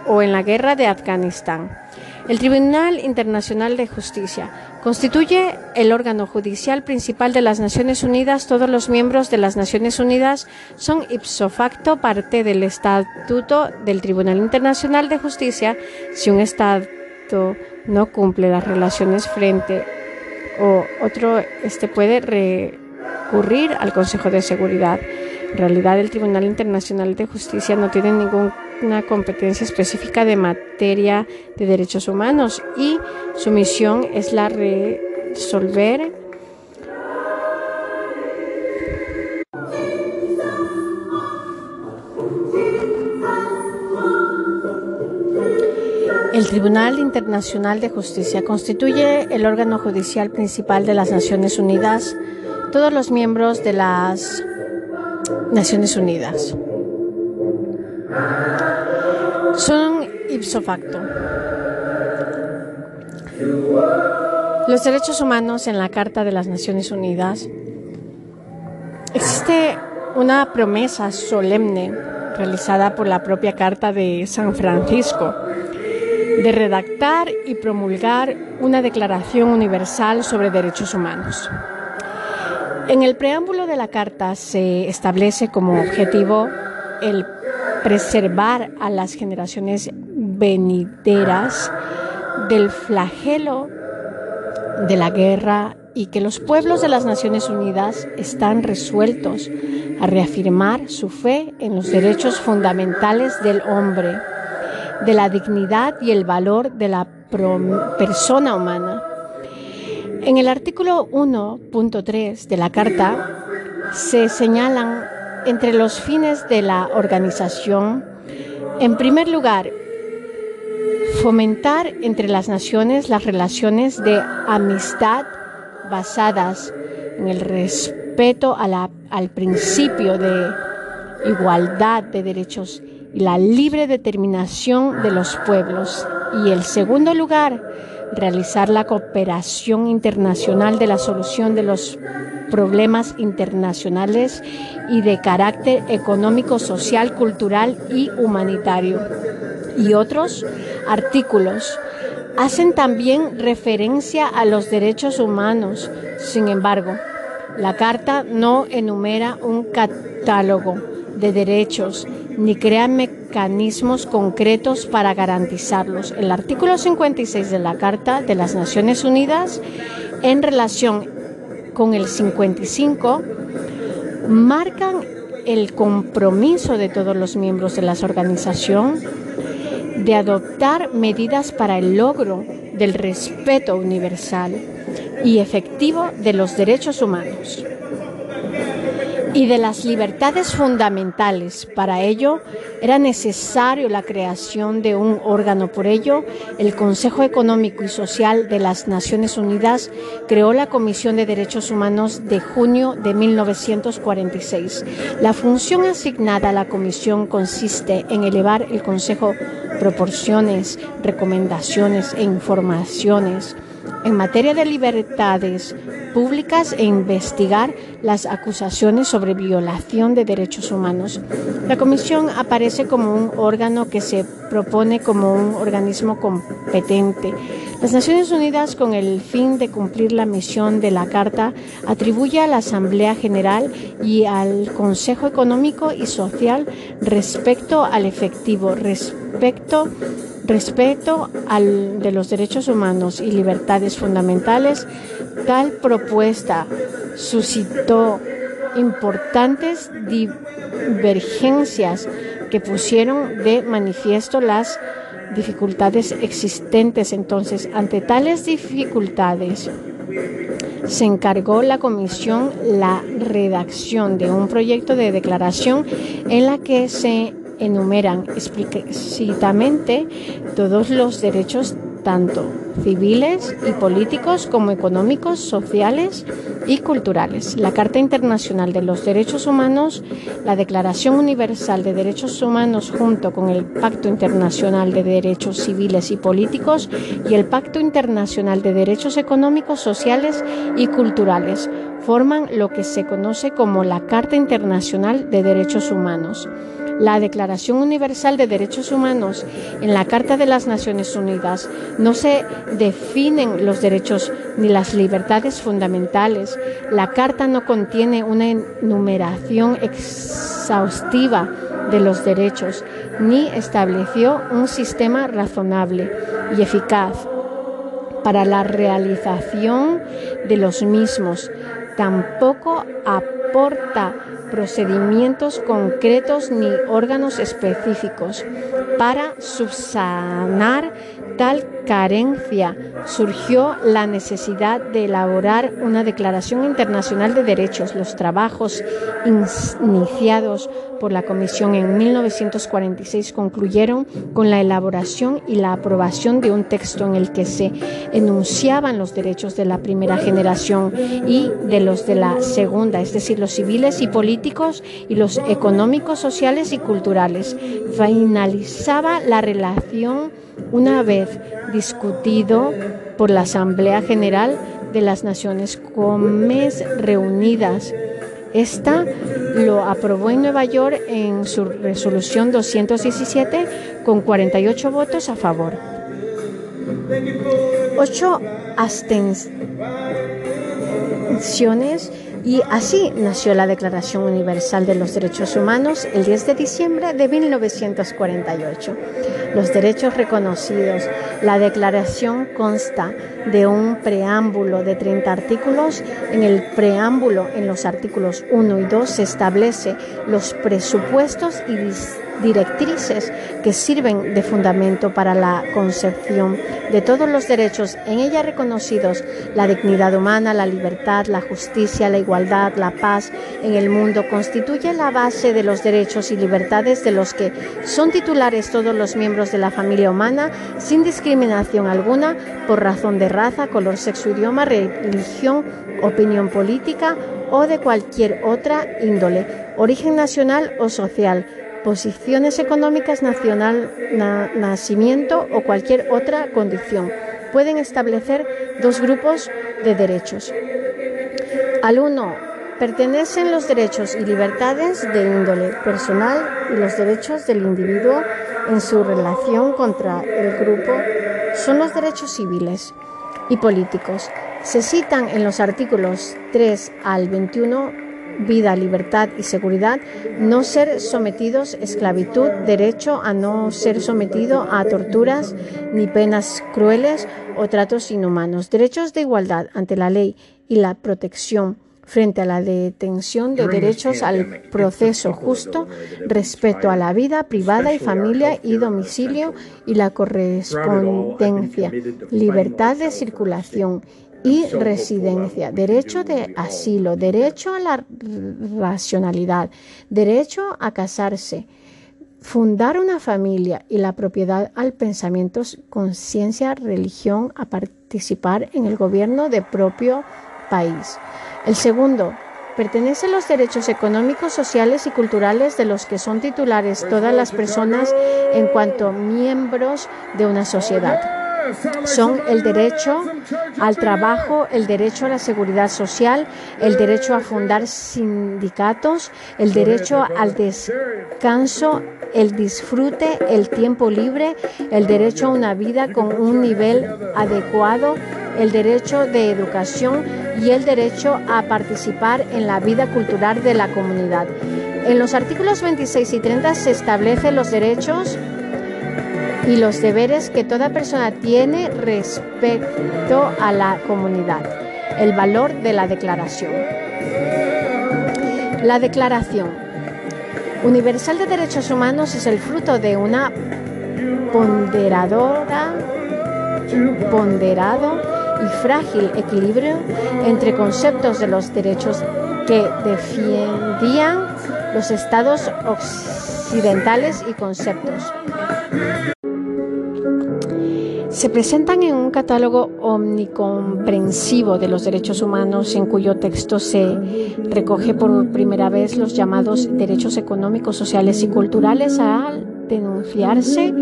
Speaker 1: o en la guerra de Afganistán. El Tribunal Internacional de Justicia constituye el órgano judicial principal de las Naciones Unidas. Todos los miembros de las Naciones Unidas son ipso facto parte del Estatuto del Tribunal Internacional de Justicia. Si un Estado no cumple las relaciones frente o otro, este puede recurrir al Consejo de Seguridad. En realidad, el Tribunal Internacional de Justicia no tiene ningún una competencia específica de materia de derechos humanos y su misión es la resolver El Tribunal Internacional de Justicia constituye el órgano judicial principal de las Naciones Unidas, todos los miembros de las Naciones Unidas son ipso facto. Los derechos humanos en la Carta de las Naciones Unidas existe una promesa solemne realizada por la propia Carta de San Francisco de redactar y promulgar una Declaración Universal sobre Derechos Humanos. En el preámbulo de la Carta se establece como objetivo el preservar a las generaciones venideras del flagelo de la guerra y que los pueblos de las Naciones Unidas están resueltos a reafirmar su fe en los derechos fundamentales del hombre, de la dignidad y el valor de la persona humana. En el artículo 1.3 de la Carta se señalan entre los fines de la organización, en primer lugar, fomentar entre las naciones las relaciones de amistad basadas en el respeto al principio de igualdad de derechos y la libre determinación de los pueblos. Y en segundo lugar, realizar la cooperación internacional de la solución de los problemas internacionales y de carácter económico, social, cultural y humanitario. Y otros artículos hacen también referencia a los derechos humanos. Sin embargo, la Carta no enumera un catálogo de derechos ni crea mecanismos concretos para garantizarlos. El artículo 56 de la Carta de las Naciones Unidas en relación con el 55 marcan el compromiso de todos los miembros de la organización de adoptar medidas para el logro del respeto universal y efectivo de los derechos humanos y de las libertades fundamentales. Para ello era necesario la creación de un órgano. Por ello, el Consejo Económico y Social de las Naciones Unidas creó la Comisión de Derechos Humanos de junio de 1946. La función asignada a la comisión consiste en elevar el Consejo proporciones, recomendaciones e informaciones en materia de libertades públicas e investigar las acusaciones sobre violación de derechos humanos. La Comisión aparece como un órgano que se propone como un organismo competente. Las Naciones Unidas, con el fin de cumplir la misión de la Carta, atribuye a la Asamblea General y al Consejo Económico y Social respecto al efectivo, respecto Respecto al de los derechos humanos y libertades fundamentales, tal propuesta suscitó importantes divergencias que pusieron de manifiesto las dificultades existentes. Entonces, ante tales dificultades, se encargó la comisión la redacción de un proyecto de declaración en la que se enumeran explícitamente todos los derechos tanto civiles y políticos como económicos, sociales y culturales. La Carta Internacional de los Derechos Humanos, la Declaración Universal de Derechos Humanos junto con el Pacto Internacional de Derechos Civiles y Políticos y el Pacto Internacional de Derechos Económicos, Sociales y Culturales forman lo que se conoce como la Carta Internacional de Derechos Humanos. La Declaración Universal de Derechos Humanos en la Carta de las Naciones Unidas no se definen los derechos ni las libertades fundamentales. La Carta no contiene una enumeración exhaustiva de los derechos ni estableció un sistema razonable y eficaz para la realización de los mismos. Tampoco aporta procedimientos concretos ni órganos específicos. Para subsanar tal carencia surgió la necesidad de elaborar una Declaración Internacional de Derechos. Los trabajos iniciados por la Comisión en 1946 concluyeron con la elaboración y la aprobación de un texto en el que se enunciaban los derechos de la primera generación y de los de la segunda, es decir, los civiles y políticos y los económicos, sociales y culturales. Finalizaba la relación una vez discutido por la Asamblea General de las Naciones Comes reunidas esta lo aprobó en Nueva York en su resolución 217 con 48 votos a favor. Ocho abstenciones y así nació la Declaración Universal de los Derechos Humanos el 10 de diciembre de 1948. Los derechos reconocidos. La declaración consta de un preámbulo de 30 artículos. En el preámbulo, en los artículos 1 y 2, se establece los presupuestos y directrices que sirven de fundamento para la concepción de todos los derechos en ella reconocidos, la dignidad humana, la libertad, la justicia, la igualdad, la paz en el mundo, constituye la base de los derechos y libertades de los que son titulares todos los miembros de la familia humana, sin discriminación alguna, por razón de raza, color, sexo, idioma, religión, opinión política o de cualquier otra índole, origen nacional o social posiciones económicas, nacional, nacimiento o cualquier otra condición. Pueden establecer dos grupos de derechos. Al uno pertenecen los derechos y libertades de índole personal y los derechos del individuo en su relación contra el grupo son los derechos civiles y políticos. Se citan en los artículos 3 al 21 vida, libertad y seguridad, no ser sometidos a esclavitud, derecho a no ser sometido a torturas ni penas crueles o tratos inhumanos, derechos de igualdad ante la ley y la protección frente a la detención de derechos al proceso justo, respeto a la vida privada y familia y domicilio y la correspondencia, libertad de circulación y residencia, derecho de asilo, derecho a la racionalidad, derecho a casarse, fundar una familia y la propiedad al pensamiento, conciencia, religión, a participar en el gobierno de propio país. El segundo, pertenecen los derechos económicos, sociales y culturales de los que son titulares todas las personas en cuanto miembros de una sociedad son el derecho al trabajo, el derecho a la seguridad social, el derecho a fundar sindicatos, el derecho al descanso, el disfrute, el tiempo libre, el derecho a una vida con un nivel adecuado, el derecho de educación y el derecho a participar en la vida cultural de la comunidad. En los artículos 26 y 30 se establecen los derechos y los deberes que toda persona tiene respecto a la comunidad. El valor de la declaración. La Declaración Universal de Derechos Humanos es el fruto de una ponderadora, ponderado y frágil equilibrio entre conceptos de los derechos que defendían los estados occidentales y conceptos se presentan en un catálogo omnicomprensivo de los derechos humanos en cuyo texto se recoge por primera vez los llamados derechos económicos, sociales y culturales al denunciarse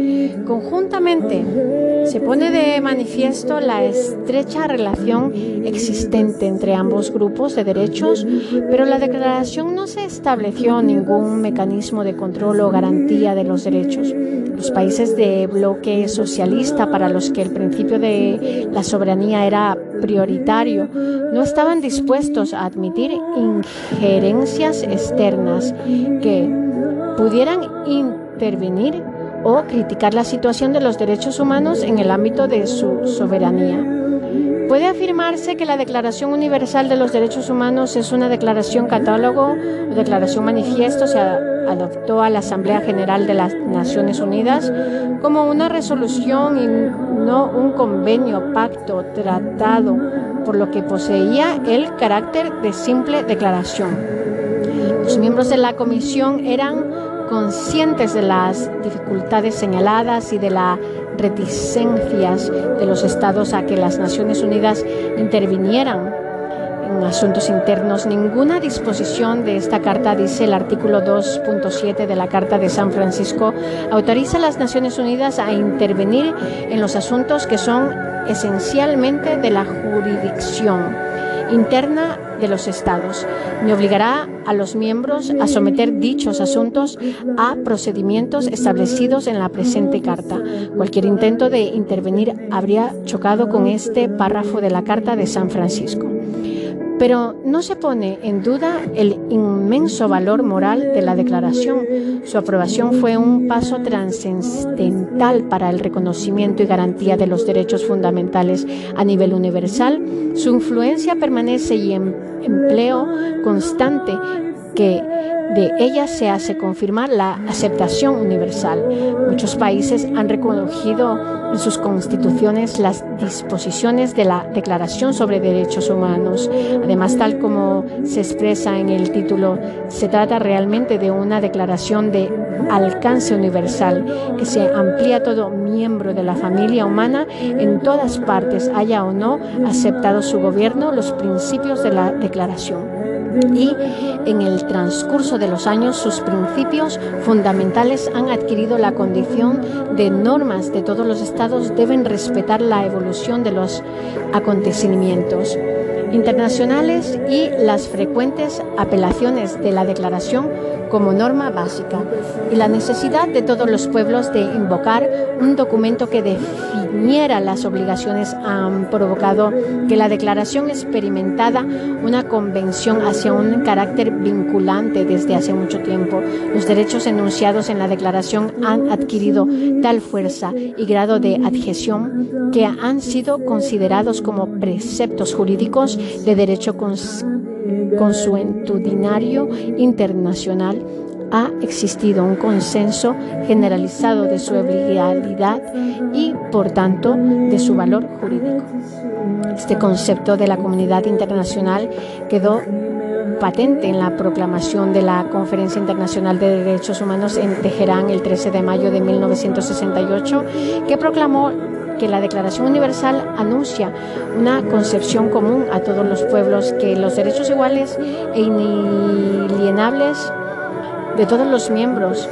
Speaker 1: conjuntamente. Se pone de manifiesto la estrecha relación existente entre ambos grupos de derechos, pero la declaración no se estableció ningún mecanismo de control o garantía de los derechos. Los países de bloque socialista para los que el principio de la soberanía era prioritario no estaban dispuestos a admitir injerencias externas que pudieran intervenir o criticar la situación de los derechos humanos en el ámbito de su soberanía. Puede afirmarse que la Declaración Universal de los Derechos Humanos es una declaración catálogo o declaración manifiesto, se adoptó a la Asamblea General de las Naciones Unidas como una resolución y no un convenio, pacto, tratado, por lo que poseía el carácter de simple declaración. Los miembros de la comisión eran conscientes de las dificultades señaladas y de las reticencias de los estados a que las Naciones Unidas intervinieran en asuntos internos. Ninguna disposición de esta carta, dice el artículo 2.7 de la Carta de San Francisco, autoriza a las Naciones Unidas a intervenir en los asuntos que son esencialmente de la jurisdicción interna de los estados, ni obligará a los miembros a someter dichos asuntos a procedimientos establecidos en la presente carta. Cualquier intento de intervenir habría chocado con este párrafo de la Carta de San Francisco. Pero no se pone en duda el inmenso valor moral de la declaración. Su aprobación fue un paso trascendental para el reconocimiento y garantía de los derechos fundamentales a nivel universal. Su influencia permanece y en empleo constante que de ella se hace confirmar la aceptación universal. Muchos países han reconocido en sus constituciones las disposiciones de la Declaración sobre Derechos Humanos. Además, tal como se expresa en el título, se trata realmente de una declaración de alcance universal que se amplía a todo miembro de la familia humana en todas partes, haya o no aceptado su gobierno los principios de la declaración y en el transcurso de los años sus principios fundamentales han adquirido la condición de normas de todos los estados deben respetar la evolución de los acontecimientos internacionales y las frecuentes apelaciones de la declaración como norma básica y la necesidad de todos los pueblos de invocar un documento que definiera las obligaciones han provocado que la declaración experimentada una convención hacia un carácter vinculante desde hace mucho tiempo. Los derechos enunciados en la declaración han adquirido tal fuerza y grado de adhesión que han sido considerados como preceptos jurídicos de derecho consuetudinario internacional ha existido un consenso generalizado de su legalidad y, por tanto, de su valor jurídico. Este concepto de la comunidad internacional quedó patente en la proclamación de la Conferencia Internacional de Derechos Humanos en Teherán el 13 de mayo de 1968, que proclamó que la Declaración Universal anuncia una concepción común a todos los pueblos, que los derechos iguales e inalienables de todos los miembros.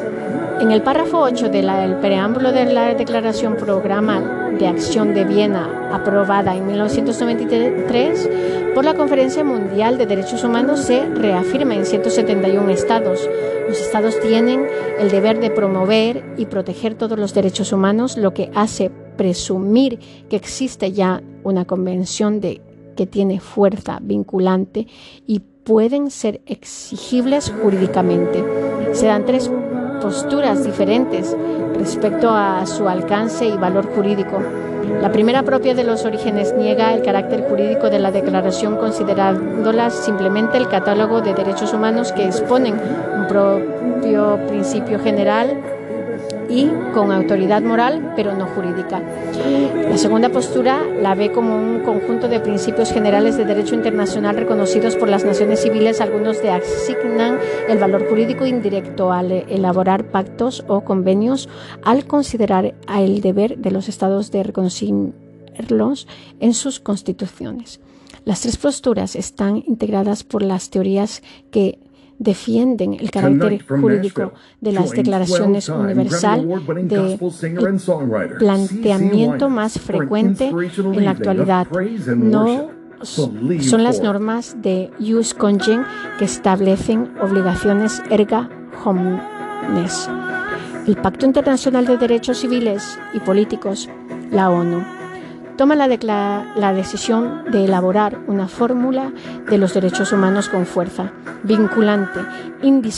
Speaker 1: En el párrafo 8 del preámbulo de la Declaración Programa de Acción de Viena, aprobada en 1993 por la Conferencia Mundial de Derechos Humanos, se reafirma en 171 estados. Los estados tienen el deber de promover y proteger todos los derechos humanos, lo que hace presumir que existe ya una convención de que tiene fuerza vinculante y pueden ser exigibles jurídicamente. Se dan tres posturas diferentes respecto a su alcance y valor jurídico. La primera propia de los orígenes niega el carácter jurídico de la declaración considerándola simplemente el catálogo de derechos humanos que exponen un propio principio general y con autoridad moral, pero no jurídica. La segunda postura la ve como un conjunto de principios generales de derecho internacional reconocidos por las naciones civiles, algunos de asignan el valor jurídico indirecto al elaborar pactos o convenios, al considerar el deber de los estados de reconciliarlos en sus constituciones. Las tres posturas están integradas por las teorías que defienden el carácter jurídico de las declaraciones universal de planteamiento más frecuente en la actualidad. No son las normas de Jus Congen que establecen obligaciones erga omnes. El Pacto Internacional de Derechos Civiles y Políticos, la ONU, toma la, la, decisión de elaborar una fórmula de los derechos humanos con fuerza, vinculante, indiscutible